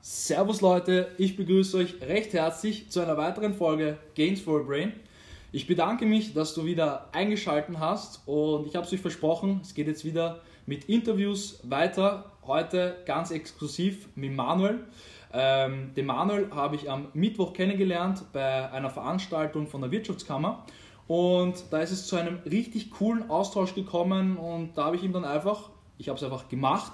Servus Leute, ich begrüße euch recht herzlich zu einer weiteren Folge Gains for a Brain. Ich bedanke mich, dass du wieder eingeschaltet hast und ich habe es euch versprochen, es geht jetzt wieder mit Interviews weiter. Heute ganz exklusiv mit Manuel. Ähm, den Manuel habe ich am Mittwoch kennengelernt bei einer Veranstaltung von der Wirtschaftskammer und da ist es zu einem richtig coolen Austausch gekommen und da habe ich ihm dann einfach, ich habe es einfach gemacht,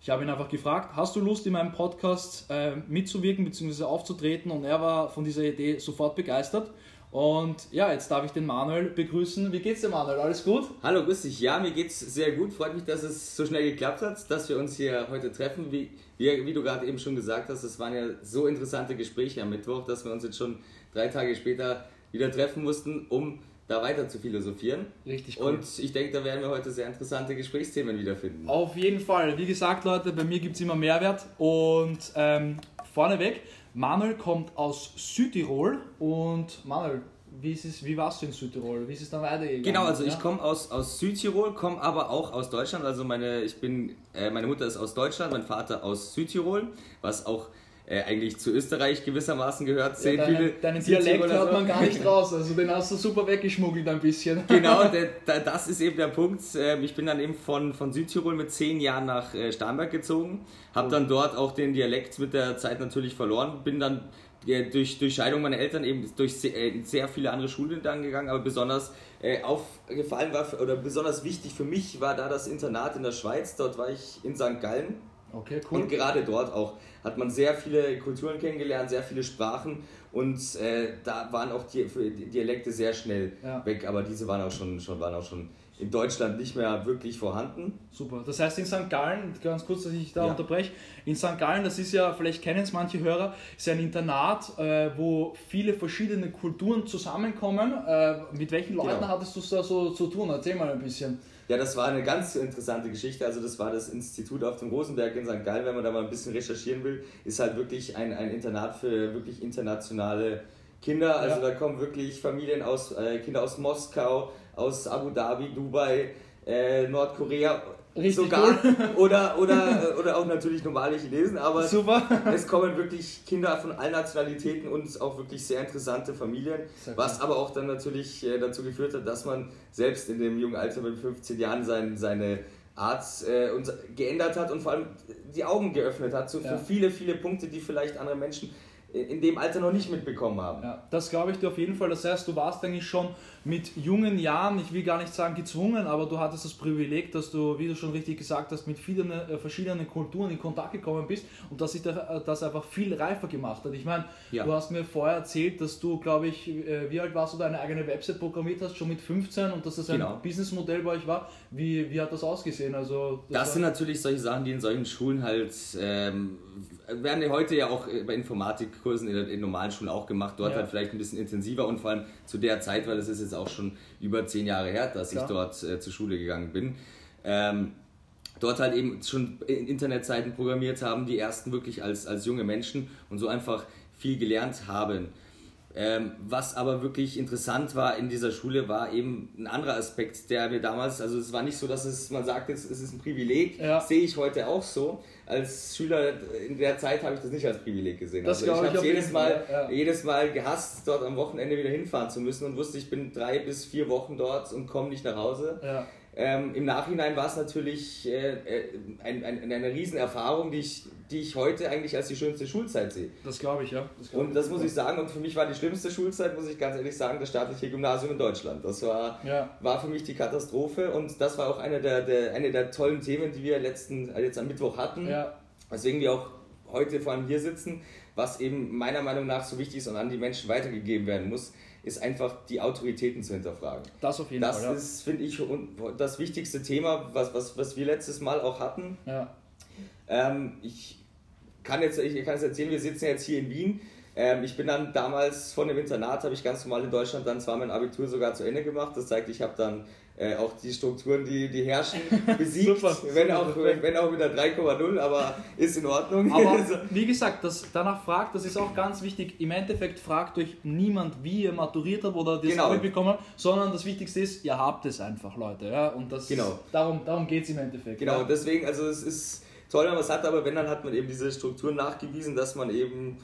ich habe ihn einfach gefragt, hast du Lust in meinem Podcast äh, mitzuwirken bzw. aufzutreten und er war von dieser Idee sofort begeistert. Und ja, jetzt darf ich den Manuel begrüßen. Wie geht's dir, Manuel? Alles gut? Hallo, grüß dich. Ja, mir geht's sehr gut. Freut mich, dass es so schnell geklappt hat, dass wir uns hier heute treffen. Wie, wie, wie du gerade eben schon gesagt hast, es waren ja so interessante Gespräche am Mittwoch, dass wir uns jetzt schon drei Tage später wieder treffen mussten, um da weiter zu philosophieren. Richtig cool. Und ich denke, da werden wir heute sehr interessante Gesprächsthemen wiederfinden. Auf jeden Fall. Wie gesagt, Leute, bei mir gibt es immer Mehrwert. Und ähm, vorneweg, Manuel kommt aus Südtirol. Und Manuel, wie, ist es, wie warst du in Südtirol? Wie ist es dann weitergegangen? Genau, also ja? ich komme aus, aus Südtirol, komme aber auch aus Deutschland. Also meine, ich bin, äh, meine Mutter ist aus Deutschland, mein Vater aus Südtirol, was auch äh, eigentlich zu Österreich gewissermaßen gehört. Ja, deine, deinen Dialekt hört man gar nicht raus, also den hast du super weggeschmuggelt ein bisschen. Genau, der, der, das ist eben der Punkt. Ähm, ich bin dann eben von, von Südtirol mit zehn Jahren nach äh, Starnberg gezogen, habe dann dort auch den Dialekt mit der Zeit natürlich verloren, bin dann durch, durch Scheidung meiner Eltern eben durch sehr, äh, sehr viele andere Schulen dann gegangen, aber besonders äh, aufgefallen war oder besonders wichtig für mich war da das Internat in der Schweiz. Dort war ich in St. Gallen. Okay, cool. Und gerade dort auch hat man sehr viele Kulturen kennengelernt, sehr viele Sprachen und äh, da waren auch die, Dialekte sehr schnell ja. weg, aber diese waren auch schon, schon, waren auch schon in Deutschland nicht mehr wirklich vorhanden. Super. Das heißt in St. Gallen, ganz kurz, dass ich da ja. unterbreche, in St. Gallen, das ist ja, vielleicht kennen es manche Hörer, ist ein Internat, äh, wo viele verschiedene Kulturen zusammenkommen. Äh, mit welchen Leuten genau. hattest du da so zu tun? Erzähl mal ein bisschen. Ja, das war eine ganz interessante Geschichte. Also das war das Institut auf dem Rosenberg in St. Gallen, wenn man da mal ein bisschen recherchieren will, ist halt wirklich ein, ein Internat für wirklich internationale Kinder. Also ja. da kommen wirklich Familien aus, äh, Kinder aus Moskau, aus Abu Dhabi, Dubai, äh, Nordkorea Richtig sogar cool. oder, oder, oder auch natürlich normale Chinesen, aber Super. es kommen wirklich Kinder von allen Nationalitäten und auch wirklich sehr interessante Familien, sehr was aber auch dann natürlich äh, dazu geführt hat, dass man selbst in dem jungen Alter mit 15 Jahren sein, seine Art äh, geändert hat und vor allem die Augen geöffnet hat so für ja. viele, viele Punkte, die vielleicht andere Menschen in dem Alter noch nicht mitbekommen haben. Ja, das glaube ich dir auf jeden Fall. Das heißt, du warst eigentlich schon mit jungen Jahren, ich will gar nicht sagen gezwungen, aber du hattest das Privileg, dass du, wie du schon richtig gesagt hast, mit vielen, äh, verschiedenen Kulturen in Kontakt gekommen bist und dass sich äh, das einfach viel reifer gemacht hat. Ich meine, ja. du hast mir vorher erzählt, dass du, glaube ich, äh, wie alt warst du, deine eigene Website programmiert hast, schon mit 15 und dass das ein genau. Businessmodell bei euch war. Wie, wie hat das ausgesehen? Also, das, das sind natürlich solche Sachen, die in solchen Schulen halt ähm, werden ja heute ja auch bei Informatikkursen in, in normalen Schulen auch gemacht, dort ja. halt vielleicht ein bisschen intensiver und vor allem zu der Zeit, weil es ist jetzt auch schon über zehn Jahre her, dass Klar. ich dort äh, zur Schule gegangen bin. Ähm, dort halt eben schon Internetseiten programmiert haben, die ersten wirklich als, als junge Menschen und so einfach viel gelernt haben. Ähm, was aber wirklich interessant war in dieser Schule, war eben ein anderer Aspekt, der mir damals, also es war nicht so, dass es, man sagt, es, es ist ein Privileg, ja. sehe ich heute auch so. Als Schüler in der Zeit habe ich das nicht als Privileg gesehen. Das also ich habe jedes Mal, ja. jedes Mal gehasst, dort am Wochenende wieder hinfahren zu müssen und wusste, ich bin drei bis vier Wochen dort und komme nicht nach Hause. Ja. Ähm, Im Nachhinein war es natürlich äh, äh, ein, ein, eine Riesenerfahrung, die ich, die ich heute eigentlich als die schönste Schulzeit sehe. Das glaube ich, ja. Das glaub und das muss ich sagen, und für mich war die schlimmste Schulzeit, muss ich ganz ehrlich sagen, das staatliche Gymnasium in Deutschland. Das war, ja. war für mich die Katastrophe und das war auch eine der, der, eine der tollen Themen, die wir letzten, äh, jetzt am Mittwoch hatten. Ja. Weswegen wir auch heute vor allem hier sitzen, was eben meiner Meinung nach so wichtig ist und an die Menschen weitergegeben werden muss ist einfach die Autoritäten zu hinterfragen. Das auf jeden das Fall. Das ist, finde ich, das wichtigste Thema, was, was, was wir letztes Mal auch hatten. Ja. Ähm, ich kann jetzt ich kann es erzählen, wir sitzen jetzt hier in Wien. Ähm, ich bin dann damals von dem Internat, habe ich ganz normal in Deutschland dann zwar mein Abitur sogar zu Ende gemacht. Das zeigt, ich habe dann äh, auch die Strukturen, die, die herrschen, besiegt. super, wenn, auch, wenn auch mit der 3,0, aber ist in Ordnung. Aber wie gesagt, das, danach fragt, das ist auch ganz wichtig, im Endeffekt fragt euch niemand, wie ihr maturiert habt oder das genau. bekommen habt, sondern das Wichtigste ist, ihr habt es einfach, Leute. Ja? Und das genau. darum, darum geht es im Endeffekt. Genau, ja? deswegen, also es ist toll, wenn man es hat, aber wenn, dann hat man eben diese Strukturen nachgewiesen, dass man eben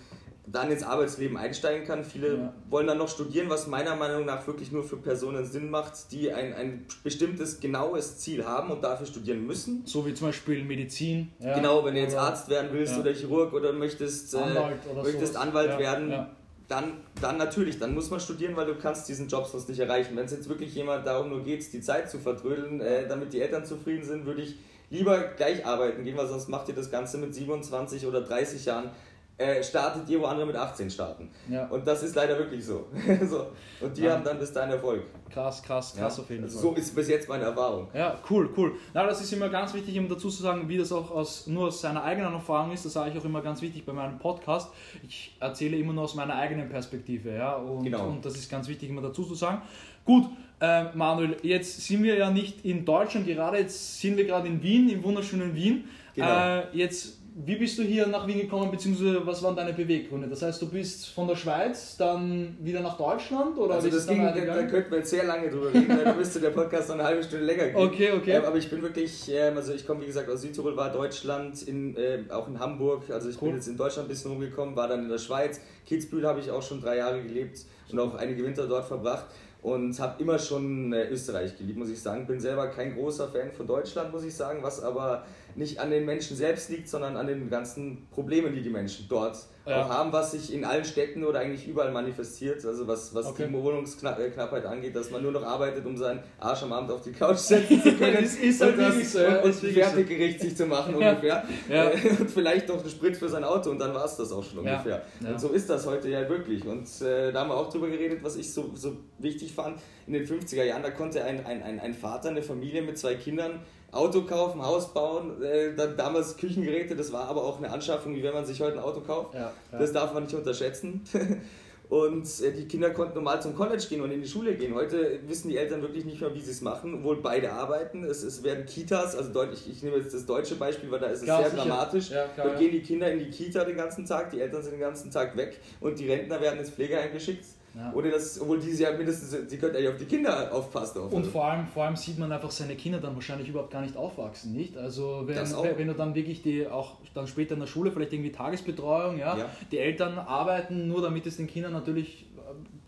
dann ins Arbeitsleben einsteigen kann. Viele ja. wollen dann noch studieren, was meiner Meinung nach wirklich nur für Personen Sinn macht, die ein, ein bestimmtes, genaues Ziel haben und dafür studieren müssen. So wie zum Beispiel Medizin. Ja. Genau, wenn du jetzt Arzt werden willst ja. oder Chirurg oder möchtest Anwalt, äh, oder möchtest Anwalt werden, Dann, dann natürlich, dann muss man studieren, weil du kannst diesen Job sonst nicht erreichen. Wenn es jetzt wirklich jemand darum nur geht, die Zeit zu vertrödeln, äh, damit die Eltern zufrieden sind, würde ich lieber gleich arbeiten gehen, weil sonst macht ihr das Ganze mit 27 oder 30 Jahren äh, startet ihr, wo andere mit 18 starten. Ja. Und das ist leider wirklich so. so. Und die ja. haben dann bis dahin Erfolg. Krass, krass, krass ja. auf jeden Fall. So ist bis jetzt meine Erfahrung. Ja, cool, cool. Na, das ist immer ganz wichtig, immer dazu zu sagen, wie das auch aus, nur aus seiner eigenen Erfahrung ist. Das sage ich auch immer ganz wichtig bei meinem Podcast. Ich erzähle immer nur aus meiner eigenen Perspektive. Ja? Und, genau. und das ist ganz wichtig, immer dazu zu sagen. Gut, äh, Manuel, jetzt sind wir ja nicht in Deutschland gerade, jetzt sind wir gerade in Wien, im wunderschönen Wien. Genau. Äh, jetzt wie bist du hier nach Wien gekommen, beziehungsweise was waren deine Beweggründe? Das heißt, du bist von der Schweiz dann wieder nach Deutschland? Oder also das ging, da, da könnten wir jetzt sehr lange drüber reden, da müsste der Podcast noch eine halbe Stunde länger gehen. Okay, okay. Ähm, aber ich bin wirklich, ähm, also ich komme wie gesagt aus Südtirol, war Deutschland, in, äh, auch in Hamburg, also ich cool. bin jetzt in Deutschland ein bisschen rumgekommen, war dann in der Schweiz, Kitzbühel habe ich auch schon drei Jahre gelebt und auch einige Winter dort verbracht und habe immer schon äh, Österreich geliebt, muss ich sagen. Bin selber kein großer Fan von Deutschland, muss ich sagen, was aber nicht an den Menschen selbst liegt, sondern an den ganzen Problemen, die die Menschen dort ja. auch haben, was sich in allen Städten oder eigentlich überall manifestiert. Also was, was okay. die Wohnungsknappheit angeht, dass man nur noch arbeitet, um seinen Arsch am Abend auf die Couch setzen zu können. das ist und, das, so, und, und fertig so. sich zu machen ja. ungefähr. Ja. Und vielleicht noch einen Sprit für sein Auto und dann war es das auch schon ungefähr. Und so ist das heute ja wirklich. Und äh, da haben wir auch drüber geredet, was ich so, so wichtig fand. In den 50er Jahren, da konnte ein, ein, ein, ein Vater, eine Familie mit zwei Kindern Auto kaufen, Haus bauen, äh, dann damals Küchengeräte, das war aber auch eine Anschaffung, wie wenn man sich heute ein Auto kauft. Ja, ja. Das darf man nicht unterschätzen. Und äh, die Kinder konnten normal zum College gehen und in die Schule gehen. Heute wissen die Eltern wirklich nicht mehr, wie sie es machen, obwohl beide arbeiten. Es, es werden Kitas, also deutlich, ich nehme jetzt das deutsche Beispiel, weil da ist es klar, sehr sicher. dramatisch. Ja, klar, Dort gehen die Kinder in die Kita den ganzen Tag, die Eltern sind den ganzen Tag weg und die Rentner werden ins Pflegeheim geschickt ja. Ohne das, obwohl die ja mindestens, sie könnten ja auf die Kinder aufpassen. Auf, und vor allem, vor allem sieht man einfach seine Kinder dann wahrscheinlich überhaupt gar nicht aufwachsen, nicht? Also wenn, wenn du dann wirklich die auch dann später in der Schule, vielleicht irgendwie Tagesbetreuung, ja, ja. die Eltern arbeiten nur, damit es den Kindern natürlich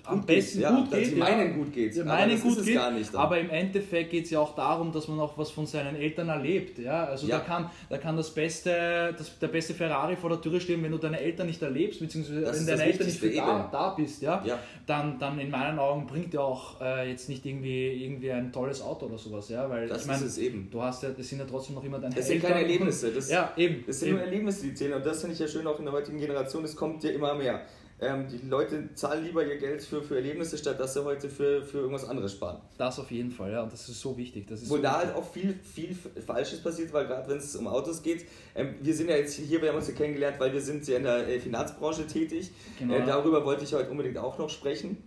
am gut besten ja, gut geht. Sie meinen gut geht. Sie meinen gut geht, gar nicht aber im Endeffekt geht es ja auch darum, dass man auch was von seinen Eltern erlebt. Ja? Also ja. Da, kann, da kann das beste, das, der beste Ferrari vor der Tür stehen, wenn du deine Eltern nicht erlebst, beziehungsweise das wenn deine Eltern nicht da, da bist, ja? ja? Dann, dann in meinen Augen bringt ja auch äh, jetzt nicht irgendwie, irgendwie ein tolles Auto oder sowas. Ja? Weil, das ich mein, ist es eben. Du hast ja, das sind ja trotzdem noch immer deine Das sind keine Erlebnisse. Das, ja, eben. Das sind eben. nur Erlebnisse, die zählen. Und das finde ich ja schön auch in der heutigen Generation. Es kommt ja immer mehr. Ähm, die Leute zahlen lieber ihr Geld für, für Erlebnisse, statt dass sie heute für, für irgendwas anderes sparen. Das auf jeden Fall, ja, und das ist so wichtig. Das ist Wo so da halt auch viel, viel Falsches passiert, weil gerade wenn es um Autos geht, ähm, wir sind ja jetzt hier, wir haben uns ja kennengelernt, weil wir sind ja in der äh, Finanzbranche tätig. Genau. Äh, darüber wollte ich heute unbedingt auch noch sprechen.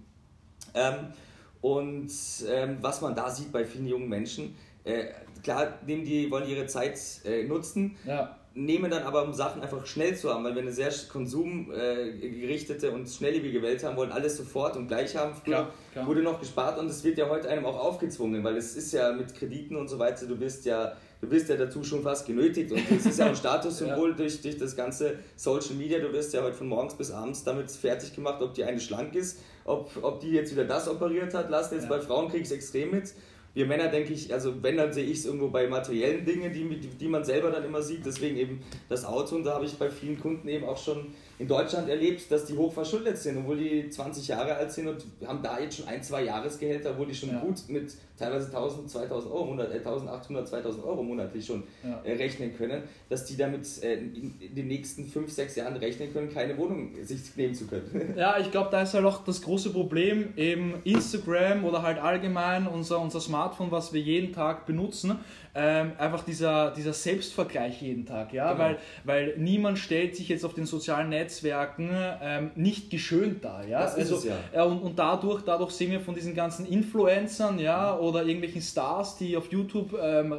Ähm, und ähm, was man da sieht bei vielen jungen Menschen, äh, klar, nehmen die, wollen ihre Zeit äh, nutzen. Ja nehmen dann aber, um Sachen einfach schnell zu haben, weil wir eine sehr konsumgerichtete und schnelllebige Welt haben, wollen alles sofort und gleich haben. Klar, klar. wurde noch gespart und es wird ja heute einem auch aufgezwungen, weil es ist ja mit Krediten und so weiter, du bist ja, du bist ja dazu schon fast genötigt und es ist ja ein Statussymbol ja. durch, durch das ganze Social Media, du wirst ja heute von morgens bis abends damit fertig gemacht, ob die eine schlank ist, ob, ob die jetzt wieder das operiert hat, lass jetzt ja. bei Frauen kriegst extrem mit wir Männer denke ich, also wenn, dann sehe ich es irgendwo bei materiellen Dingen, die, die, die man selber dann immer sieht. Deswegen eben das Auto und da habe ich bei vielen Kunden eben auch schon in Deutschland erlebt, dass die hoch verschuldet sind, obwohl die 20 Jahre alt sind und haben da jetzt schon ein, zwei Jahresgehälter, obwohl die schon ja. gut mit teilweise 1000, 2000 Euro, 100, äh, 1800, 2000 Euro monatlich schon ja. äh, rechnen können, dass die damit äh, in, in, den nächsten 5, 6 Jahren rechnen können, keine Wohnung sich nehmen zu können. Ja, ich glaube, da ist halt auch das große Problem, eben Instagram oder halt allgemein unser, unser Smartphone, was wir jeden Tag benutzen, ähm, einfach dieser, dieser Selbstvergleich jeden Tag, ja, genau. weil, weil niemand stellt sich jetzt auf den sozialen Netzwerken ähm, nicht geschönt da. Ja? Das also, es ja. äh, und, und dadurch, dadurch sehen wir von diesen ganzen Influencern ja, oder irgendwelchen Stars, die auf YouTube ähm,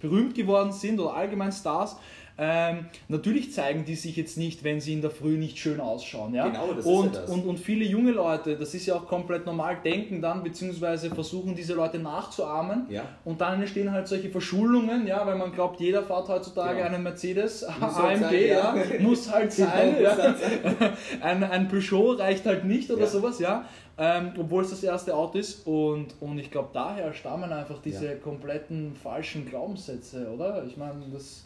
berühmt geworden sind oder allgemein Stars, ähm, natürlich zeigen die sich jetzt nicht, wenn sie in der Früh nicht schön ausschauen. Ja? Genau, das und, ist ja das. Und, und viele junge Leute, das ist ja auch komplett normal, denken dann, beziehungsweise versuchen diese Leute nachzuahmen. Ja. Und dann entstehen halt solche Verschuldungen, ja, weil man glaubt, jeder fährt heutzutage Genau. einen Mercedes Muss halt AMG, sein, ja. ja. muss halt sein. Genau, ja. muss halt sein. ein, ein Peugeot reicht halt nicht oder Ja. sowas, ja. Ähm, obwohl es das erste Auto ist. Und, und ich glaube, daher stammen einfach diese Ja. kompletten falschen Glaubenssätze, oder? Ich meine, das.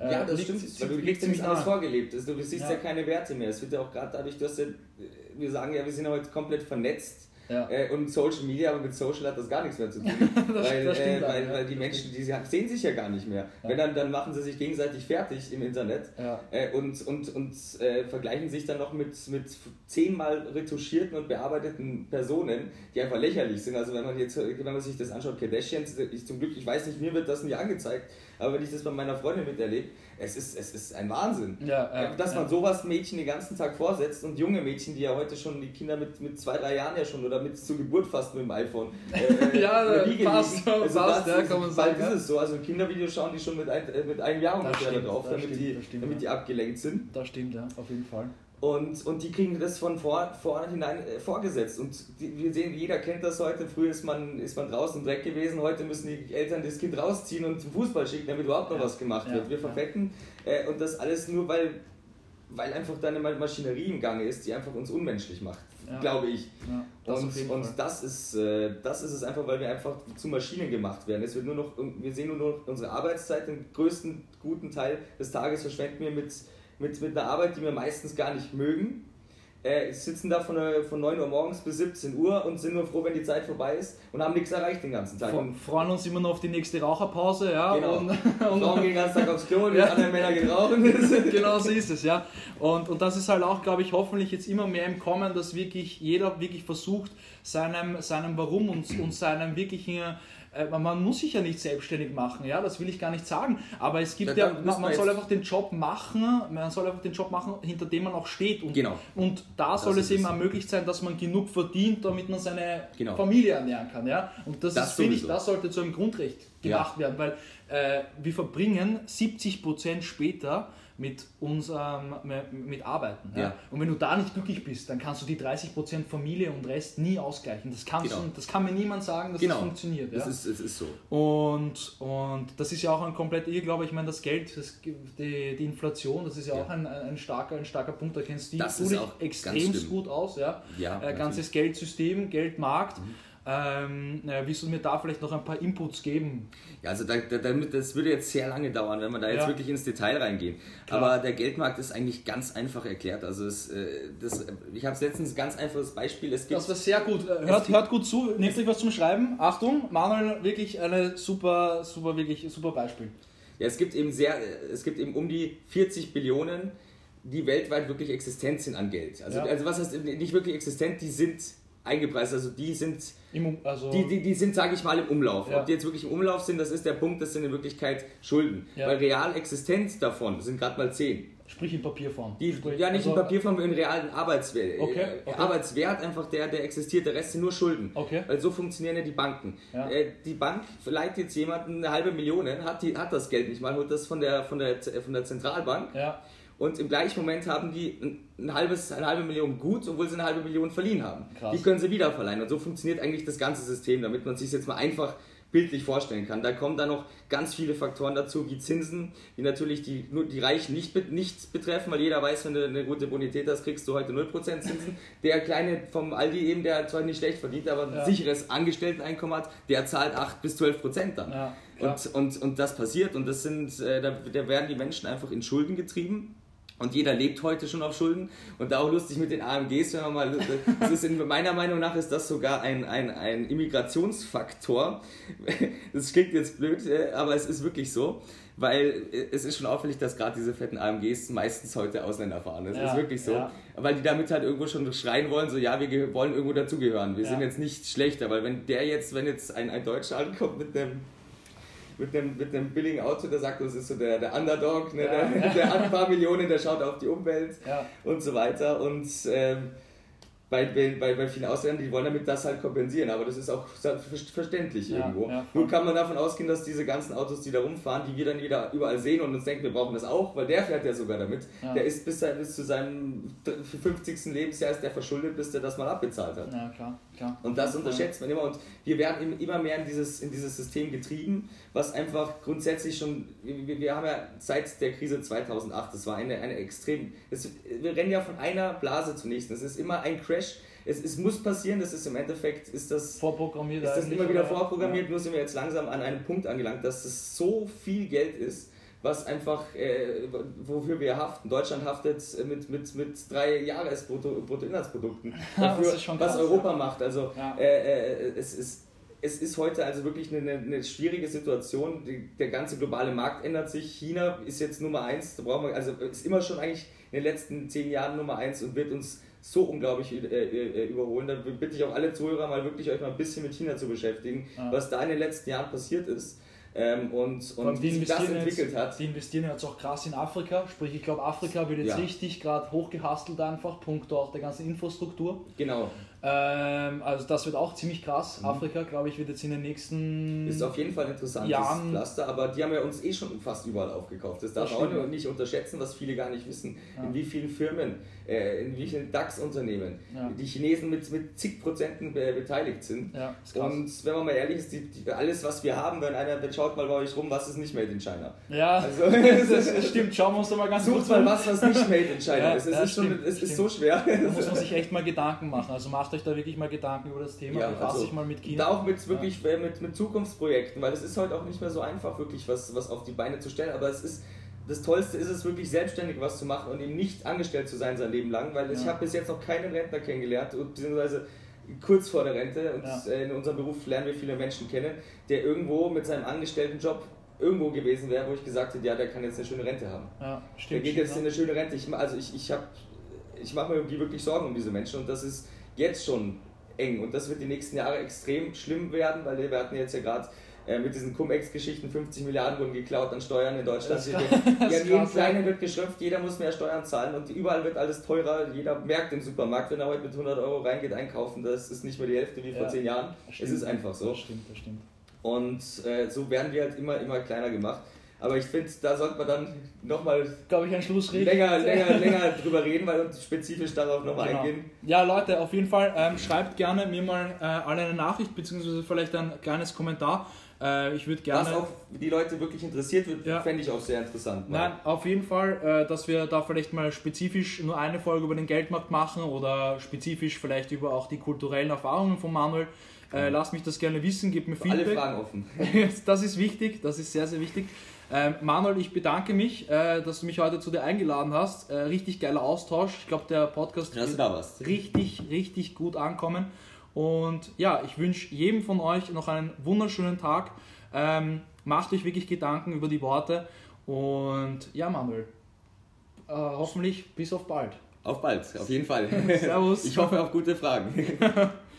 Äh, Ja, das liegt- stimmt. Weil du liegt ziemlich alles vorgelebt. Also, du siehst ja. Ja. keine Werte mehr. Es wird ja auch gerade dadurch, dass ja, wir sagen ja, wir sind ja heute komplett vernetzt. Ja. Äh, und Social Media, aber mit Social hat das gar nichts mehr zu tun. Das- weil, das äh, weil, ja. weil die Menschen, die sie haben, sehen sich ja gar nicht mehr. Ja. Wenn dann, dann machen sie sich gegenseitig fertig im Internet äh, und, und, und äh, vergleichen sich dann noch mit, mit zehnmal retuschierten und bearbeiteten Personen, die einfach lächerlich sind. Also wenn man jetzt, wenn man sich das anschaut, Kardashians, ich zum Glück, ich weiß nicht, mir wird das nie angezeigt, aber wenn ich das bei meiner Freundin miterlebe, es ist, es ist ein Wahnsinn. Ja, ja, Äh, Dass man ja. sowas Mädchen den ganzen Tag vorsetzt und junge Mädchen, die ja heute schon, die Kinder mit, mit zwei, drei Jahren ja schon oder mit zur Geburt fast mit dem iPhone. Äh, Ja, der Wiege fast. Also fast, das ja, kann man bald sagen, ja. ist es so. Also Kindervideo schauen die schon mit, ein, äh, mit einem Jahr ungefähr da stimmt, drauf, damit, stimmt, die, damit ja. die abgelenkt sind. Das stimmt, ja, auf jeden Fall. Und, und die kriegen das von vor, vornherein äh, vorgesetzt. Und die, wir sehen, jeder kennt das heute. Früher ist man, ist man draußen im Dreck gewesen, heute müssen die Eltern das Kind rausziehen und zum Fußball schicken, damit überhaupt noch Ja. was gemacht Ja. wird. Wir Ja. verfetten äh, und das alles nur, weil, weil einfach da eine Maschinerie im Gange ist, die einfach uns unmenschlich macht, Ja. glaube ich. Das Und, und das, ist, äh, das ist es einfach, weil wir einfach zu Maschinen gemacht werden. Es wird nur noch, wir sehen nur noch unsere Arbeitszeit, den größten guten Teil des Tages verschwenden wir mit, mit, mit einer Arbeit, die wir meistens gar nicht mögen. Äh, sitzen da von, äh, von 9 Uhr morgens bis 17 Uhr und sind nur froh, wenn die Zeit vorbei ist und haben nichts erreicht den ganzen Tag. Und freuen uns immer noch auf die nächste Raucherpause, ja. Genau. Und, Frauen und, gehen den ganzen Tag aufs Klo und die Ja. anderen Männer gehen rauchen. genau so ist es, ja. Und, und das ist halt auch, glaube ich, hoffentlich jetzt immer mehr im Kommen, dass wirklich jeder wirklich versucht, seinem, seinem Warum und, und seinem wirklichen, man muss sich ja nicht selbstständig machen, ja, das will ich gar nicht sagen, aber es gibt Ja, ja, man, man soll einfach den Job machen, man soll einfach den Job machen, hinter dem man auch steht. Und, Genau. und da soll ist es eben ermöglicht sein, dass man genug verdient, damit man seine Genau. Familie ernähren kann, ja. Und das, Das finde ich, das sollte zu einem Grundrecht gemacht werden, weil äh, wir verbringen 70% später mit unserem mit- mit Arbeiten. Ja? Ja. Und wenn du da nicht glücklich bist, dann kannst du die 30% Familie und Rest nie ausgleichen. Das, kannst Genau. du, das kann mir niemand sagen, dass Genau. das funktioniert. Das ja? ist, es ist so. Und, und das ist ja auch ein komplett Irrglaube. Ich meine, das Geld, das, die, die Inflation, das ist ja, Ja. auch ein, ein, starker, ein starker Punkt. Da kennst du, Das dich extrem gut aus. Ja? Ja, äh, ganzes Geldsystem, Geldmarkt. Ähm, äh, willst du mir da vielleicht noch ein paar Inputs geben? Ja, also da, da, das würde jetzt sehr lange dauern, wenn wir da jetzt Ja. wirklich ins Detail reingehen. Klar. Aber der Geldmarkt ist eigentlich ganz einfach erklärt. Also es, äh, das, ich habe es letztens ein ganz einfaches Beispiel. Es gibt Das war sehr gut. Äh, Hört, hört gut zu, nehmt euch was zum Schreiben. Achtung, Manuel, wirklich eine super, super, wirklich super Beispiel. Ja, es gibt eben sehr, es gibt eben um die 40 Billionen, die weltweit wirklich existent sind an Geld. Also, Ja. also was heißt nicht wirklich existent, die sind eingepreist, also die sind, Im, also, die, die, die sind, sage ich mal, im Umlauf. Ja. Ob die jetzt wirklich im Umlauf sind, das ist der Punkt, das sind in Wirklichkeit Schulden. Ja. Weil real existent davon sind gerade mal 10. sprich in Papierform. Die, sprich, ja, nicht also, in Papierform, in realen Arbeitswert. Okay, Äh, okay. Arbeitswert einfach, der, der existiert, der Rest sind nur Schulden. Okay. Weil so funktionieren ja die Banken. Ja. Äh, die Bank verleiht jetzt jemanden eine halbe Million, hat, die, hat das Geld nicht mal, holt das von der, von der, von der Zentralbank. Ja, Und im gleichen Moment haben die ein, ein halbes, eine halbe Million gut, obwohl sie eine halbe Million verliehen haben. Krass. Die können sie wieder verleihen. Und so funktioniert eigentlich das ganze System, damit man sich jetzt mal einfach bildlich vorstellen kann. Da kommen dann noch ganz viele Faktoren dazu, wie Zinsen, die natürlich die, nur die Reichen nicht, nicht betreffen, weil jeder weiß, wenn du eine gute Bonität hast, kriegst du heute 0% Zinsen. Der Kleine vom Aldi eben, der zwar nicht schlecht verdient, aber ein Ja. sicheres Angestellteneinkommen hat, der zahlt 8 bis 12% dann. Ja, und, und, und das passiert und das sind, äh, da, da werden die Menschen einfach in Schulden getrieben. Und jeder lebt heute schon auf Schulden. Und da auch lustig mit den AMGs, wenn man mal. Das ist in, meiner Meinung nach ist das sogar ein, ein, ein Immigrationsfaktor. Das klingt jetzt blöd, aber es ist wirklich so. Weil es ist schon auffällig, dass gerade diese fetten AMGs meistens heute Ausländer fahren. Das Ja, ist wirklich so. ja. Weil die damit halt irgendwo schon schreien wollen, so ja, wir wollen irgendwo dazugehören. Wir Ja. sind jetzt nicht schlechter, weil wenn der jetzt, wenn jetzt ein, ein Deutscher ankommt mit einem mit einem, mit einem billigen Auto, der sagt, das ist so der, der Underdog, ne? ja. der, der hat ein paar Millionen, der schaut auf die Umwelt ja. und so weiter. Und ähm, bei, bei, bei vielen Ausländern, die wollen damit das halt kompensieren, aber das ist auch verständlich ja, irgendwo. Ja, Nur kann man davon ausgehen, dass diese ganzen Autos, die da rumfahren, die wir dann wieder überall sehen und uns denken, wir brauchen das auch, weil der fährt ja sogar damit. Ja. Der ist bis, bis zu seinem 50. Lebensjahr ist der verschuldet, bis der das mal abbezahlt hat. Ja, klar, klar. Und das unterschätzt man immer und wir werden immer mehr in dieses, in dieses System getrieben, was einfach grundsätzlich schon, wir, wir haben ja seit der Krise 2008, das war eine, eine extrem, das, wir rennen ja von einer Blase zur nächsten, es ist immer ein Crash Crash. Es, es muss passieren, das ist im Endeffekt, ist das, vorprogrammiert ist das immer wieder vorprogrammiert, ja. nur sind wir jetzt langsam an einem Punkt angelangt, dass es so viel Geld ist, was einfach, äh, wofür wir haften. Deutschland haftet mit, mit, mit drei Jahresbruttoinlandsprodukten dafür, was Europa macht. Also ja. äh, äh, es ist es ist heute also wirklich eine, eine schwierige Situation. Die, der ganze globale Markt ändert sich. China ist jetzt Nummer eins. Da brauchen wir, also ist immer schon eigentlich in den letzten zehn Jahren Nummer eins und wird uns so unglaublich äh, äh, überholen. Da bitte ich auch alle Zuhörer mal wirklich euch mal ein bisschen mit China zu beschäftigen, ja. was da in den letzten Jahren passiert ist. Ähm, und, und wie sich das entwickelt jetzt, hat. Die investieren jetzt auch krass in Afrika, sprich ich glaube Afrika wird jetzt ja. richtig gerade hochgehastelt einfach, punkto auch der ganzen Infrastruktur. Genau. Ähm, also das wird auch ziemlich krass. Mhm. Afrika, glaube ich, wird jetzt in den nächsten Ist auf jeden Fall ein interessantes Jahren Pflaster, aber die haben ja uns eh schon fast überall aufgekauft. Das darf man auch nicht unterschätzen, was viele gar nicht wissen, ja. in wie vielen Firmen, äh, in wie vielen DAX-Unternehmen ja. die Chinesen mit, mit zig Prozenten be beteiligt sind. Ja, Und wenn man mal ehrlich ist, die, die, alles, was wir haben, wenn einer, dann schaut mal bei euch rum, was ist nicht made in China. Ja, also, das, das stimmt. Schauen wir uns doch mal ganz kurz mal was, was nicht made in China ist. Es, ist, schon, es ist so schwer. Da muss man sich echt mal Gedanken machen. Also macht euch da wirklich mal Gedanken über das Thema, ja, befasst also, sich mal mit China. Da auch mit wirklich ja. mit, mit Zukunftsprojekten, weil es ist heute auch nicht mehr so einfach, wirklich was, was auf die Beine zu stellen, aber es ist das Tollste ist es wirklich selbstständig was zu machen und eben nicht angestellt zu sein sein Leben lang, weil ja. ich habe bis jetzt noch keinen Rentner kennengelernt, beziehungsweise kurz vor der Rente und ja. in unserem Beruf lernen wir viele Menschen kennen, der irgendwo mit seinem angestellten Job irgendwo gewesen wäre, wo ich gesagt hätte, ja, der kann jetzt eine schöne Rente haben. Ja, stimmt, der geht jetzt in eine schöne Rente. Ich, also ich, ich, ich mache mir wirklich Sorgen um diese Menschen und das ist jetzt schon eng. Und das wird die nächsten Jahre extrem schlimm werden, weil wir hatten jetzt ja gerade äh, mit diesen Cum-Ex-Geschichten 50 Milliarden wurden geklaut an Steuern in Deutschland. Ja, jeden Kleinen wird geschröpft, jeder muss mehr Steuern zahlen und überall wird alles teurer. Jeder merkt im Supermarkt, wenn er heute mit 100 Euro reingeht einkaufen, das ist nicht mehr die Hälfte wie vor ja, 10 Jahren. Es ist einfach so. Das stimmt, das stimmt. Und äh, so werden wir halt immer, immer kleiner gemacht. Aber ich finde, da sollte man dann nochmal glaube ich, länger, länger, länger drüber reden, weil uns spezifisch darauf nochmal genau. eingehen. Ja, Leute, auf jeden Fall ähm, schreibt gerne mir mal äh, alle eine Nachricht, beziehungsweise vielleicht ein kleines Kommentar. Äh, ich würde gerne. Was auch die Leute wirklich interessiert wird, ja. fände ich auch sehr interessant. Nein, auf jeden Fall, äh, dass wir da vielleicht mal spezifisch nur eine Folge über den Geldmarkt machen oder spezifisch vielleicht über auch die kulturellen Erfahrungen von Manuel. Äh, lass mich das gerne wissen, gib mir Feedback. Alle Fragen offen. das ist wichtig, das ist sehr, sehr wichtig. Ähm, Manuel, ich bedanke mich, äh, dass du mich heute zu dir eingeladen hast. Äh, richtig geiler Austausch. Ich glaube, der Podcast wird richtig, richtig gut ankommen. Und ja, ich wünsche jedem von euch noch einen wunderschönen Tag. Ähm, macht euch wirklich Gedanken über die Worte. Und ja, Manuel, äh, hoffentlich bis auf bald. Auf bald, auf jeden Fall. Servus. Ich hoffe auf gute Fragen.